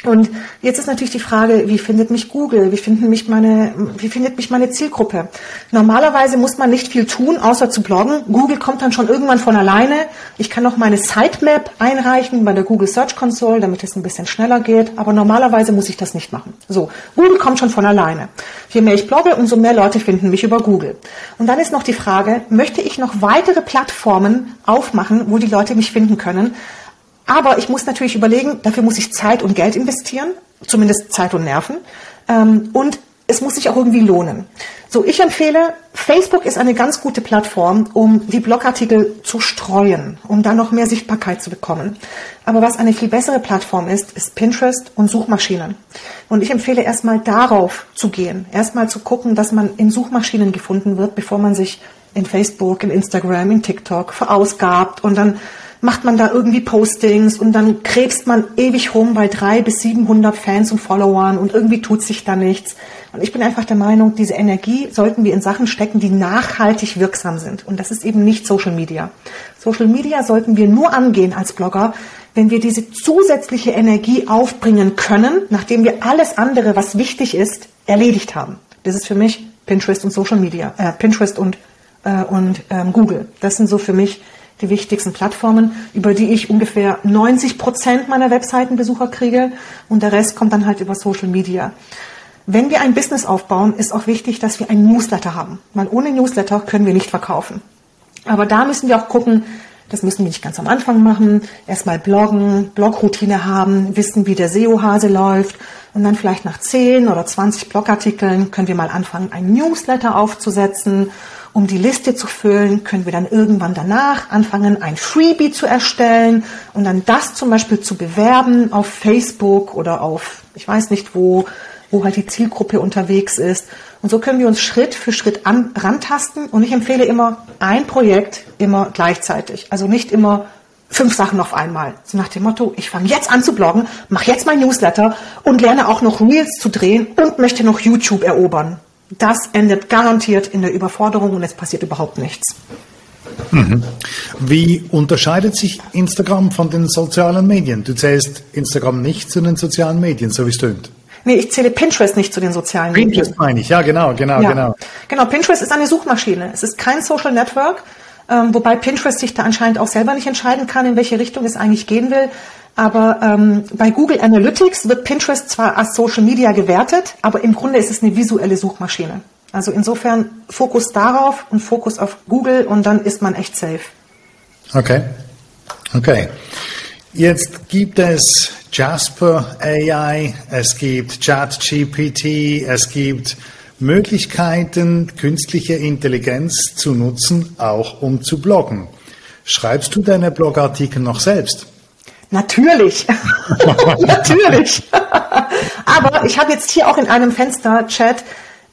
Und jetzt ist natürlich die Frage, wie findet mich Google? Wie, finden mich meine, wie findet mich meine Zielgruppe? Normalerweise muss man nicht viel tun, außer zu bloggen. Google kommt dann schon irgendwann von alleine. Ich kann noch meine Sitemap einreichen bei der Google Search Console, damit es ein bisschen schneller geht. Aber normalerweise muss ich das nicht machen. So, Google kommt schon von alleine. Je mehr ich blogge, umso mehr Leute finden mich über Google. Und dann ist noch die Frage, möchte ich noch weitere Plattformen aufmachen, wo die Leute mich finden können? Aber ich muss natürlich überlegen, dafür muss ich Zeit und Geld investieren, zumindest Zeit und Nerven. Ähm, und es muss sich auch irgendwie lohnen. So, ich empfehle, Facebook ist eine ganz gute Plattform, um die Blogartikel zu streuen, um dann noch mehr Sichtbarkeit zu bekommen. Aber was eine viel bessere Plattform ist, ist Pinterest und Suchmaschinen. Und ich empfehle erstmal darauf zu gehen, erstmal zu gucken, dass man in Suchmaschinen gefunden wird, bevor man sich in Facebook, in Instagram, in TikTok verausgabt und dann macht man da irgendwie Postings und dann krebst man ewig rum bei drei bis 700 Fans und Followern und irgendwie tut sich da nichts. Und ich bin einfach der Meinung, diese Energie sollten wir in Sachen stecken, die nachhaltig wirksam sind. Und das ist eben nicht Social Media. Social Media sollten wir nur angehen als Blogger, wenn wir diese zusätzliche Energie aufbringen können, nachdem wir alles andere, was wichtig ist, erledigt haben. Das ist für mich Pinterest und Social Media, äh, Pinterest und, äh, und ähm, Google. Das sind so für mich die wichtigsten Plattformen, über die ich ungefähr 90 Prozent meiner Webseitenbesucher kriege. Und der Rest kommt dann halt über Social Media. Wenn wir ein Business aufbauen, ist auch wichtig, dass wir ein Newsletter haben, weil ohne Newsletter können wir nicht verkaufen. Aber da müssen wir auch gucken, das müssen wir nicht ganz am Anfang machen, erstmal bloggen, Blogroutine haben, wissen, wie der SEO-Hase läuft. Und dann vielleicht nach 10 oder 20 Blogartikeln können wir mal anfangen, ein Newsletter aufzusetzen um die Liste zu füllen, können wir dann irgendwann danach anfangen, ein Freebie zu erstellen und dann das zum Beispiel zu bewerben auf Facebook oder auf, ich weiß nicht wo, wo halt die Zielgruppe unterwegs ist. Und so können wir uns Schritt für Schritt an, rantasten. Und ich empfehle immer ein Projekt immer gleichzeitig. Also nicht immer fünf Sachen auf einmal. So nach dem Motto, ich fange jetzt an zu bloggen, mache jetzt mein Newsletter und lerne auch noch Reels zu drehen und möchte noch YouTube erobern das endet garantiert in der Überforderung und es passiert überhaupt nichts. Mhm. Wie unterscheidet sich Instagram von den sozialen Medien? Du zählst Instagram nicht zu den sozialen Medien, so wie es stimmt. Nee, ich zähle Pinterest nicht zu den sozialen Pinterest Medien. Pinterest meine ich, ja, genau, genau, ja. genau. Genau, Pinterest ist eine Suchmaschine. Es ist kein Social Network. Ähm, wobei Pinterest sich da anscheinend auch selber nicht entscheiden kann, in welche Richtung es eigentlich gehen will. Aber ähm, bei Google Analytics wird Pinterest zwar als Social Media gewertet, aber im Grunde ist es eine visuelle Suchmaschine. Also insofern Fokus darauf und Fokus auf Google und dann ist man echt safe. Okay. Okay. Jetzt gibt es Jasper AI, es gibt ChatGPT, es gibt Möglichkeiten, künstliche Intelligenz zu nutzen, auch um zu bloggen. Schreibst du deine Blogartikel noch selbst? Natürlich, natürlich. Aber ich habe jetzt hier auch in einem Fenster Chat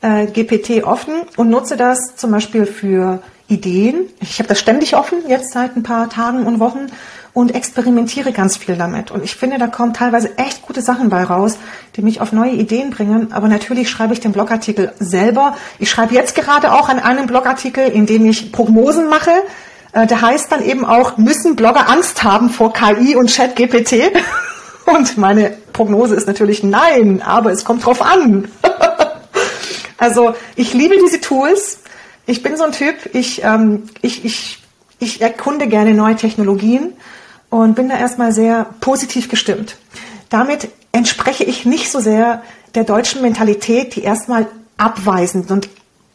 äh, GPT offen und nutze das zum Beispiel für Ideen. Ich habe das ständig offen, jetzt seit ein paar Tagen und Wochen und experimentiere ganz viel damit. Und ich finde, da kommen teilweise echt gute Sachen bei raus, die mich auf neue Ideen bringen. Aber natürlich schreibe ich den Blogartikel selber. Ich schreibe jetzt gerade auch an einem Blogartikel, in dem ich Prognosen mache. Äh, der heißt dann eben auch, müssen Blogger Angst haben vor KI und Chat-GPT? Und meine Prognose ist natürlich nein, aber es kommt drauf an. also ich liebe diese Tools. Ich bin so ein Typ, ich, ähm, ich, ich, ich erkunde gerne neue Technologien und bin da erstmal sehr positiv gestimmt. Damit entspreche ich nicht so sehr der deutschen Mentalität, die erstmal abweisend und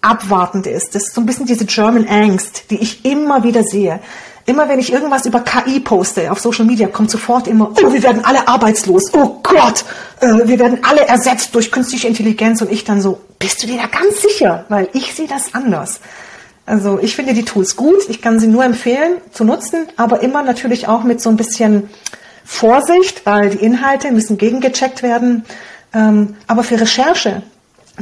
abwartend ist. Das ist so ein bisschen diese German Angst, die ich immer wieder sehe. Immer wenn ich irgendwas über KI poste auf Social Media, kommt sofort immer, oh, wir werden alle arbeitslos, oh Gott, äh, wir werden alle ersetzt durch künstliche Intelligenz und ich dann so, bist du dir da ganz sicher? Weil ich sehe das anders. Also ich finde die Tools gut, ich kann sie nur empfehlen zu nutzen, aber immer natürlich auch mit so ein bisschen Vorsicht, weil die Inhalte müssen gegengecheckt werden. Ähm, aber für Recherche,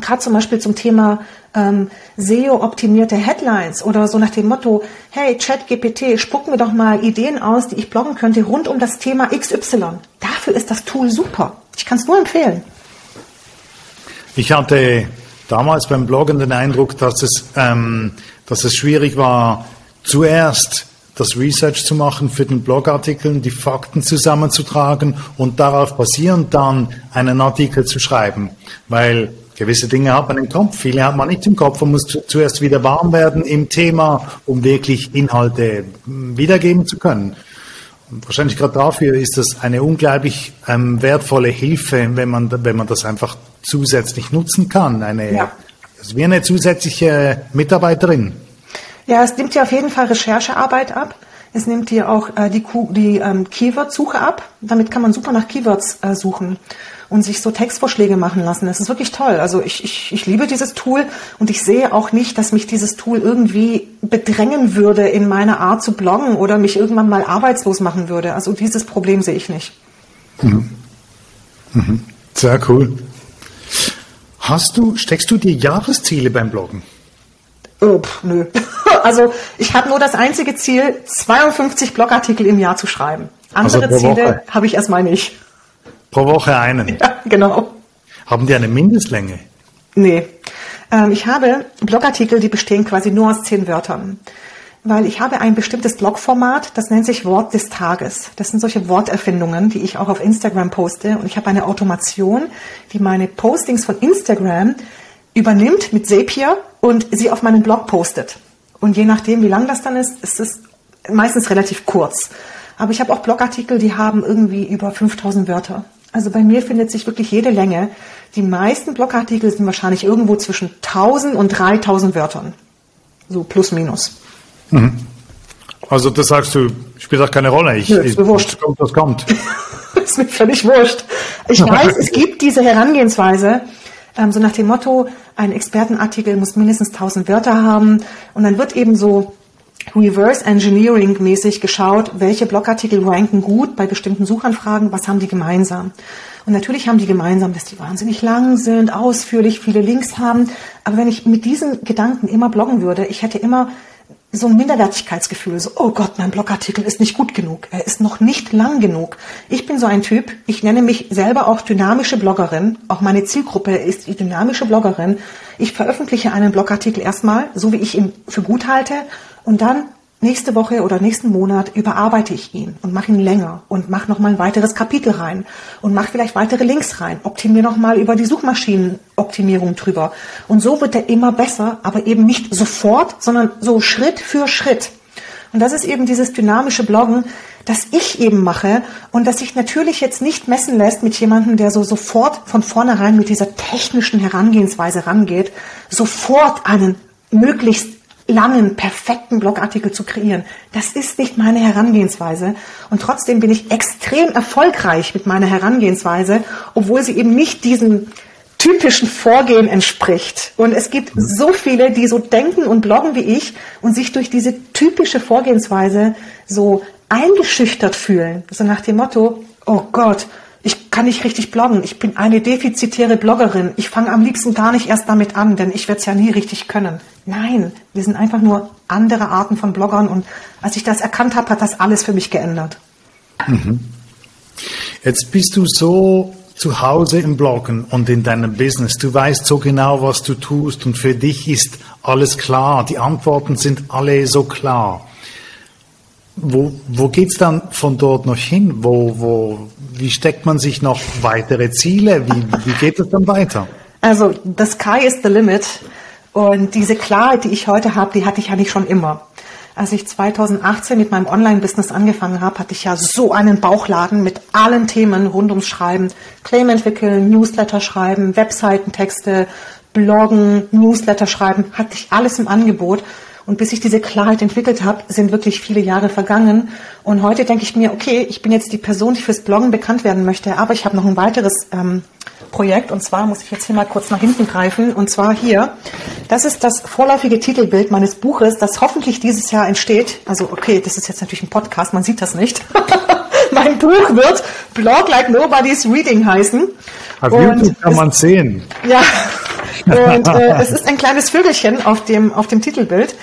gerade zum Beispiel zum Thema ähm, SEO-optimierte Headlines oder so nach dem Motto, hey ChatGPT, spuck mir doch mal Ideen aus, die ich bloggen könnte rund um das Thema XY. Dafür ist das Tool super. Ich kann es nur empfehlen. Ich hatte damals beim Bloggen den Eindruck, dass es ähm, dass es schwierig war, zuerst das Research zu machen für den Blogartikel, die Fakten zusammenzutragen und darauf basierend dann einen Artikel zu schreiben. Weil gewisse Dinge hat man im Kopf, viele hat man nicht im Kopf. Man muss zuerst wieder warm werden im Thema, um wirklich Inhalte hm, wiedergeben zu können. Und wahrscheinlich gerade dafür ist das eine unglaublich ähm, wertvolle Hilfe, wenn man, wenn man das einfach zusätzlich nutzen kann. Eine, ja. Also wie eine zusätzliche Mitarbeiterin. Ja, es nimmt dir auf jeden Fall Recherchearbeit ab. Es nimmt dir auch äh, die, die ähm, Keyword-Suche ab. Damit kann man super nach Keywords äh, suchen und sich so Textvorschläge machen lassen. Das ist wirklich toll. Also ich, ich, ich liebe dieses Tool und ich sehe auch nicht, dass mich dieses Tool irgendwie bedrängen würde in meiner Art zu bloggen oder mich irgendwann mal arbeitslos machen würde. Also dieses Problem sehe ich nicht. Mhm. Mhm. Sehr cool. Hast du, steckst du dir Jahresziele beim Bloggen? Oh, pff, nö. Also ich habe nur das einzige Ziel, 52 Blogartikel im Jahr zu schreiben. Andere also Ziele habe ich erstmal nicht. Pro Woche einen? Ja, genau. Haben die eine Mindestlänge? Nee. Ähm, ich habe Blogartikel, die bestehen quasi nur aus zehn Wörtern weil ich habe ein bestimmtes Blogformat, das nennt sich Wort des Tages. Das sind solche Worterfindungen, die ich auch auf Instagram poste. Und ich habe eine Automation, die meine Postings von Instagram übernimmt mit Zapier und sie auf meinen Blog postet. Und je nachdem, wie lang das dann ist, ist es meistens relativ kurz. Aber ich habe auch Blogartikel, die haben irgendwie über 5000 Wörter. Also bei mir findet sich wirklich jede Länge. Die meisten Blogartikel sind wahrscheinlich irgendwo zwischen 1000 und 3000 Wörtern. So plus minus. Mhm. Also das sagst du, spielt auch keine Rolle. Ich, ja, ist mir wurscht. Was kommt, was kommt. ist mir völlig wurscht. Ich weiß, es gibt diese Herangehensweise, ähm, so nach dem Motto, ein Expertenartikel muss mindestens 1000 Wörter haben und dann wird eben so Reverse Engineering mäßig geschaut, welche Blogartikel ranken gut bei bestimmten Suchanfragen, was haben die gemeinsam. Und natürlich haben die gemeinsam, dass die wahnsinnig lang sind, ausführlich, viele Links haben. Aber wenn ich mit diesen Gedanken immer bloggen würde, ich hätte immer so ein Minderwertigkeitsgefühl, so, oh Gott, mein Blogartikel ist nicht gut genug, er ist noch nicht lang genug. Ich bin so ein Typ, ich nenne mich selber auch dynamische Bloggerin, auch meine Zielgruppe ist die dynamische Bloggerin. Ich veröffentliche einen Blogartikel erstmal, so wie ich ihn für gut halte, und dann nächste Woche oder nächsten Monat überarbeite ich ihn und mache ihn länger und mache nochmal ein weiteres Kapitel rein und mache vielleicht weitere Links rein, optimiere nochmal über die Suchmaschinenoptimierung drüber. Und so wird er immer besser, aber eben nicht sofort, sondern so Schritt für Schritt. Und das ist eben dieses dynamische Bloggen, das ich eben mache und das sich natürlich jetzt nicht messen lässt mit jemandem, der so sofort von vornherein mit dieser technischen Herangehensweise rangeht, sofort einen möglichst langen, perfekten Blogartikel zu kreieren. Das ist nicht meine Herangehensweise. Und trotzdem bin ich extrem erfolgreich mit meiner Herangehensweise, obwohl sie eben nicht diesem typischen Vorgehen entspricht. Und es gibt so viele, die so denken und bloggen wie ich und sich durch diese typische Vorgehensweise so eingeschüchtert fühlen. So nach dem Motto, oh Gott, ich kann nicht richtig bloggen. Ich bin eine defizitäre Bloggerin. Ich fange am liebsten gar nicht erst damit an, denn ich werde es ja nie richtig können. Nein, wir sind einfach nur andere Arten von Bloggern und als ich das erkannt habe, hat das alles für mich geändert. Mhm. Jetzt bist du so zu Hause im Bloggen und in deinem Business. Du weißt so genau, was du tust und für dich ist alles klar. Die Antworten sind alle so klar. Wo, wo geht's dann von dort noch hin? Wo, wo, wie steckt man sich noch weitere Ziele? Wie, wie geht es dann weiter? Also, the sky is the limit. Und diese Klarheit, die ich heute habe, die hatte ich ja nicht schon immer. Als ich 2018 mit meinem Online-Business angefangen habe, hatte ich ja so einen Bauchladen mit allen Themen rund ums Schreiben. Claim entwickeln, Newsletter schreiben, Webseitentexte, Bloggen, Newsletter schreiben, hatte ich alles im Angebot. Und bis ich diese Klarheit entwickelt habe, sind wirklich viele Jahre vergangen. Und heute denke ich mir, okay, ich bin jetzt die Person, die fürs Bloggen bekannt werden möchte, aber ich habe noch ein weiteres ähm, Projekt. Und zwar muss ich jetzt hier mal kurz nach hinten greifen. Und zwar hier. Das ist das vorläufige Titelbild meines Buches, das hoffentlich dieses Jahr entsteht. Also okay, das ist jetzt natürlich ein Podcast, man sieht das nicht. mein Buch wird Blog Like Nobody's Reading heißen. Auf und YouTube kann man sehen. Ja, und äh, es ist ein kleines Vögelchen auf dem, auf dem Titelbild,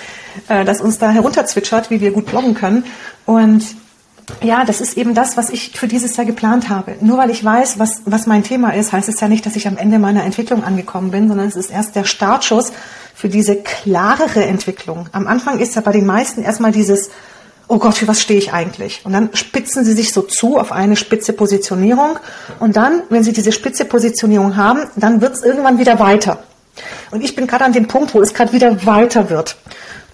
äh, das uns da herunterzwitschert, wie wir gut bloggen können. Und ja, das ist eben das, was ich für dieses Jahr geplant habe. Nur weil ich weiß, was, was mein Thema ist, heißt es ja nicht, dass ich am Ende meiner Entwicklung angekommen bin, sondern es ist erst der Startschuss für diese klarere Entwicklung. Am Anfang ist ja bei den meisten erstmal dieses, oh Gott, für was stehe ich eigentlich? Und dann spitzen sie sich so zu auf eine spitze Positionierung. Und dann, wenn sie diese spitze Positionierung haben, dann wird es irgendwann wieder weiter. Und ich bin gerade an dem Punkt, wo es gerade wieder weiter wird.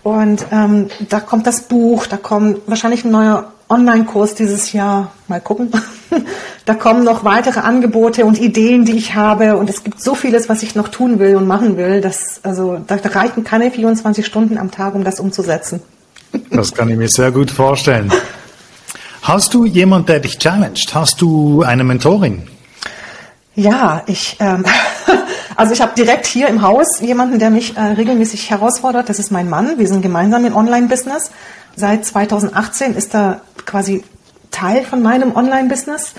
Und ähm, da kommt das Buch, da kommt wahrscheinlich ein neuer Online-Kurs dieses Jahr. Mal gucken. da kommen noch weitere Angebote und Ideen, die ich habe. Und es gibt so vieles, was ich noch tun will und machen will. Dass, also, da, reichen keine 24 Stunden am Tag, um das umzusetzen. Das kann ich mir sehr gut vorstellen. Hast du jemand, der dich challenged? Hast du eine Mentorin? Ja, ich, ähm, also ich habe direkt hier im Haus jemanden, der mich äh, regelmäßig herausfordert. Das ist mein Mann. Wir sind gemeinsam im Online-Business. Seit 2018 ist er quasi Teil von meinem Online-Business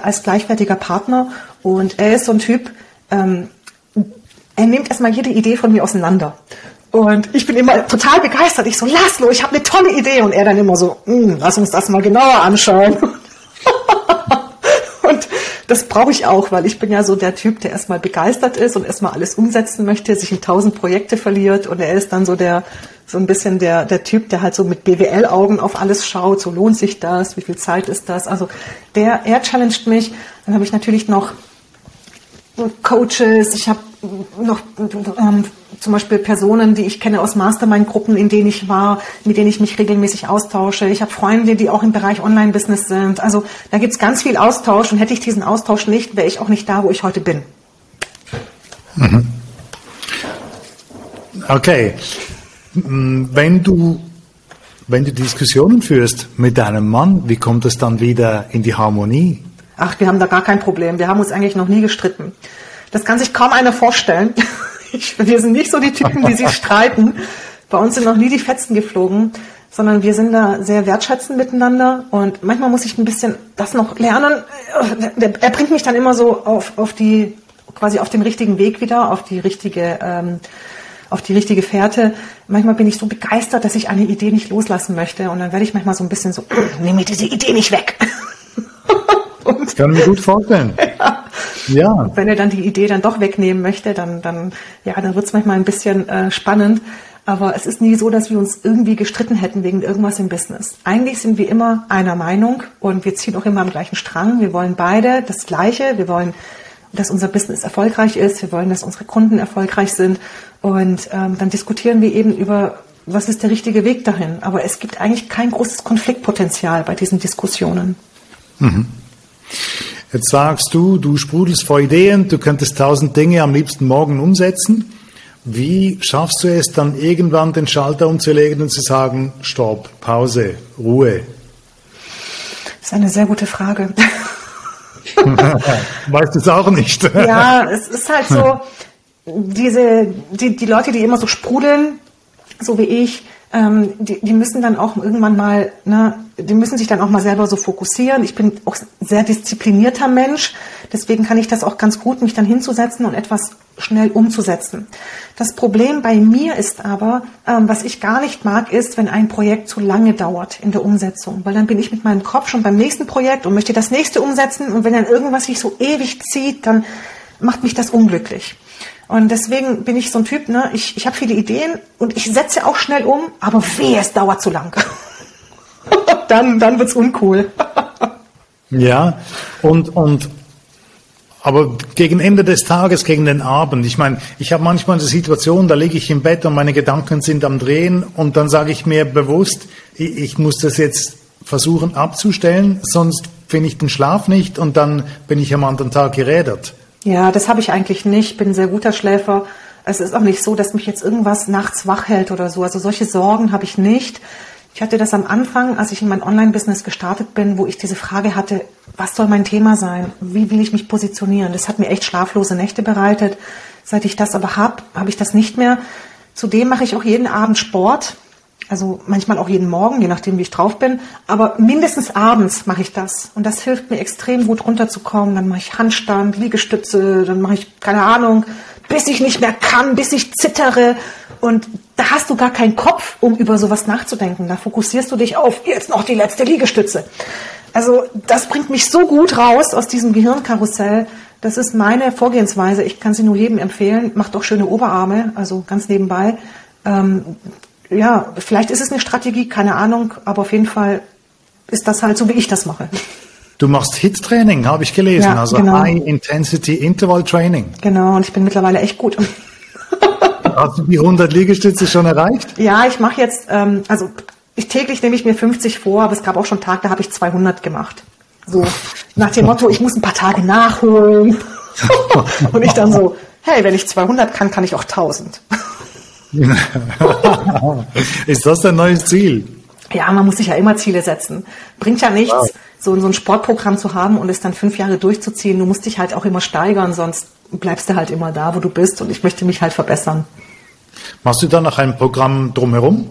als gleichwertiger Partner. Und er ist so ein Typ, ähm, er nimmt erstmal jede Idee von mir auseinander. Und ich bin immer total begeistert. Ich so, Laszlo, ich habe eine tolle Idee. Und er dann immer so, hm, lass uns das mal genauer anschauen. und das brauche ich auch, weil ich bin ja so der Typ, der erstmal begeistert ist und erstmal alles umsetzen möchte, sich in tausend Projekte verliert. Und er ist dann so der, so ein bisschen der, der Typ, der halt so mit BWL-Augen auf alles schaut, so lohnt sich das, wie viel Zeit ist das. Also der, er challenged mich. Dann habe ich natürlich noch Coaches, ich habe noch ähm, zum Beispiel Personen, die ich kenne aus Mastermind-Gruppen, in denen ich war, mit denen ich mich regelmäßig austausche. Ich habe Freunde, die auch im Bereich Online-Business sind. Also da gibt's ganz viel Austausch und hätte ich diesen Austausch nicht, wäre ich auch nicht da, wo ich heute bin. Mhm. Okay. Wenn du, wenn du Diskussionen führst mit deinem Mann, wie kommt es dann wieder in die Harmonie? Ach, wir haben da gar kein Problem. Wir haben uns eigentlich noch nie gestritten. Das kann sich kaum einer vorstellen. wir sind nicht so die Typen, die sich streiten. Bei uns sind noch nie die Fetzen geflogen, sondern wir sind da sehr wertschätzend miteinander. Und manchmal muss ich ein bisschen das noch lernen. Er bringt mich dann immer so auf, auf die, quasi auf den richtigen Weg wieder, auf die richtige, ähm, auf die richtige Fährte. Manchmal bin ich so begeistert, dass ich eine Idee nicht loslassen möchte. Und dann werde ich manchmal so ein bisschen so, nehme mir diese Idee nicht weg. Und, kann ich mir gut vorstellen. ja. ja. Und wenn er dann die Idee dann doch wegnehmen möchte, dann, dann, ja, dann wird es manchmal ein bisschen äh, spannend. Aber es ist nie so, dass wir uns irgendwie gestritten hätten wegen irgendwas im Business. Eigentlich sind wir immer einer Meinung und wir ziehen auch immer am gleichen Strang. Wir wollen beide das Gleiche. Wir wollen dass unser Business erfolgreich ist, wir wollen, dass unsere Kunden erfolgreich sind und ähm, dann diskutieren wir eben über was ist der richtige Weg dahin. Aber es gibt eigentlich kein großes Konfliktpotenzial bei diesen Diskussionen. Mhm. Jetzt sagst du, du sprudelst vor Ideen, du könntest tausend Dinge am liebsten morgen umsetzen. Wie schaffst du es dann irgendwann den Schalter umzulegen und zu sagen, Stopp, Pause, Ruhe? Das ist eine sehr gute Frage. weißt du es auch nicht? ja, es ist halt so, diese, die, die Leute, die immer so sprudeln, so wie ich, ähm, die, die müssen dann auch irgendwann mal, ne, die müssen sich dann auch mal selber so fokussieren. Ich bin auch sehr disziplinierter Mensch, deswegen kann ich das auch ganz gut, mich dann hinzusetzen und etwas schnell umzusetzen. Das Problem bei mir ist aber, ähm, was ich gar nicht mag, ist, wenn ein Projekt zu lange dauert in der Umsetzung, weil dann bin ich mit meinem Kopf schon beim nächsten Projekt und möchte das nächste umsetzen und wenn dann irgendwas sich so ewig zieht, dann macht mich das unglücklich. Und deswegen bin ich so ein Typ, ne, ich, ich habe viele Ideen und ich setze auch schnell um, aber weh, es dauert zu lang. dann dann wird's uncool. ja, und, und aber gegen Ende des Tages, gegen den Abend, ich meine, ich habe manchmal eine Situation, da liege ich im Bett und meine Gedanken sind am Drehen und dann sage ich mir bewusst, ich, ich muss das jetzt versuchen abzustellen, sonst finde ich den Schlaf nicht und dann bin ich am anderen Tag gerädert. Ja, das habe ich eigentlich nicht. Ich bin ein sehr guter Schläfer. Es ist auch nicht so, dass mich jetzt irgendwas nachts wach hält oder so. Also solche Sorgen habe ich nicht. Ich hatte das am Anfang, als ich in mein Online-Business gestartet bin, wo ich diese Frage hatte, was soll mein Thema sein? Wie will ich mich positionieren? Das hat mir echt schlaflose Nächte bereitet. Seit ich das aber habe, habe ich das nicht mehr. Zudem mache ich auch jeden Abend Sport. Also manchmal auch jeden Morgen, je nachdem, wie ich drauf bin. Aber mindestens abends mache ich das. Und das hilft mir extrem gut runterzukommen. Dann mache ich Handstand, Liegestütze, dann mache ich, keine Ahnung, bis ich nicht mehr kann, bis ich zittere. Und da hast du gar keinen Kopf, um über sowas nachzudenken. Da fokussierst du dich auf, jetzt noch die letzte Liegestütze. Also das bringt mich so gut raus aus diesem Gehirnkarussell. Das ist meine Vorgehensweise. Ich kann sie nur jedem empfehlen. Macht auch schöne Oberarme, also ganz nebenbei. Ähm, ja, vielleicht ist es eine Strategie, keine Ahnung, aber auf jeden Fall ist das halt so, wie ich das mache. Du machst HIT-Training, habe ich gelesen, ja, also genau. High Intensity Interval Training. Genau, und ich bin mittlerweile echt gut. Hast du die 100 Liegestütze schon erreicht? Ja, ich mache jetzt, ähm, also ich täglich nehme ich mir 50 vor, aber es gab auch schon Tage, da habe ich 200 gemacht. So nach dem Motto, ich muss ein paar Tage nachholen. und ich dann so, hey, wenn ich 200 kann, kann ich auch 1000. Ist das dein neues Ziel? Ja, man muss sich ja immer Ziele setzen. Bringt ja nichts, wow. so, so ein Sportprogramm zu haben und es dann fünf Jahre durchzuziehen. Du musst dich halt auch immer steigern, sonst bleibst du halt immer da, wo du bist und ich möchte mich halt verbessern. Machst du da noch ein Programm drumherum?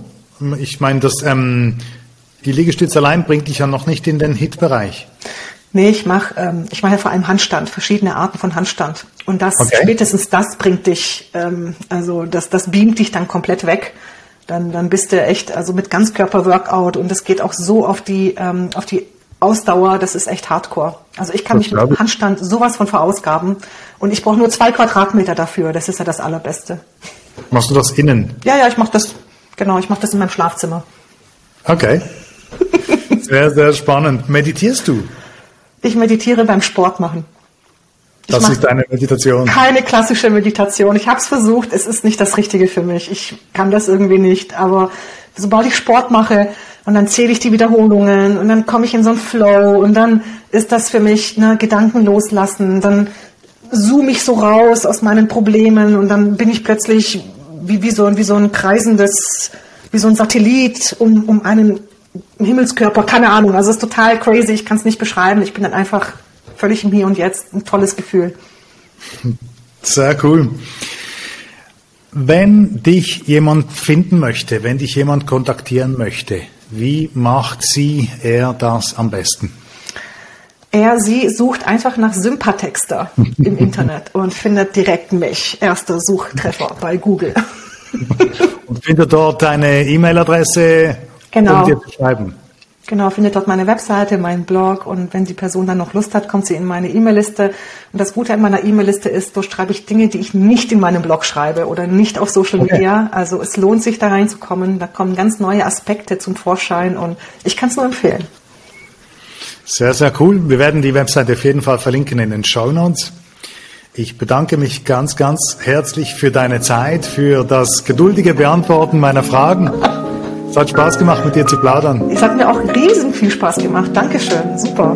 Ich meine, das, ähm, die Liegestütze allein bringt dich ja noch nicht in den Hit-Bereich. Nee, ich mache ähm, ich ja vor allem Handstand, verschiedene Arten von Handstand. Und das, okay. spätestens das bringt dich, ähm, also das, das beamt dich dann komplett weg. Dann, dann bist du echt, also mit Ganzkörper-Workout und das geht auch so auf die, ähm, auf die Ausdauer, das ist echt hardcore. Also ich kann das mich mit Handstand sowas von verausgaben und ich brauche nur zwei Quadratmeter dafür. Das ist ja das Allerbeste. Machst du das innen? Ja, ja, ich mache das, genau, ich mache das in meinem Schlafzimmer. Okay. Sehr, sehr spannend. Meditierst du? Ich meditiere beim Sport machen. Ich das ist deine Meditation. Keine klassische Meditation. Ich habe es versucht, es ist nicht das Richtige für mich. Ich kann das irgendwie nicht. Aber sobald ich Sport mache und dann zähle ich die Wiederholungen und dann komme ich in so einen Flow und dann ist das für mich ne, Gedanken loslassen. Dann zoome ich so raus aus meinen Problemen und dann bin ich plötzlich wie, wie, so, wie so ein kreisendes, wie so ein Satellit um, um einen Himmelskörper, keine Ahnung. Also es ist total crazy, ich kann es nicht beschreiben. Ich bin dann einfach völlig im Hier und Jetzt, ein tolles Gefühl. Sehr cool. Wenn dich jemand finden möchte, wenn dich jemand kontaktieren möchte, wie macht sie, er das am besten? Er, sie sucht einfach nach Sympathexter im Internet und findet direkt mich. Erster Suchtreffer bei Google. und findet dort deine E-Mail-Adresse, genau. um dir zu schreiben. Genau, findet dort meine Webseite, meinen Blog und wenn die Person dann noch Lust hat, kommt sie in meine E-Mail-Liste. Und das Gute an meiner E-Mail-Liste ist, dort schreibe ich Dinge, die ich nicht in meinem Blog schreibe oder nicht auf Social okay. Media. Also es lohnt sich da reinzukommen. Da kommen ganz neue Aspekte zum Vorschein und ich kann es nur empfehlen. Sehr, sehr cool. Wir werden die Webseite auf jeden Fall verlinken in den Show Notes. Ich bedanke mich ganz, ganz herzlich für deine Zeit, für das geduldige Beantworten meiner Fragen. Es hat Spaß gemacht, mit dir zu plaudern. Es hat mir auch riesen viel Spaß gemacht. Dankeschön. Super.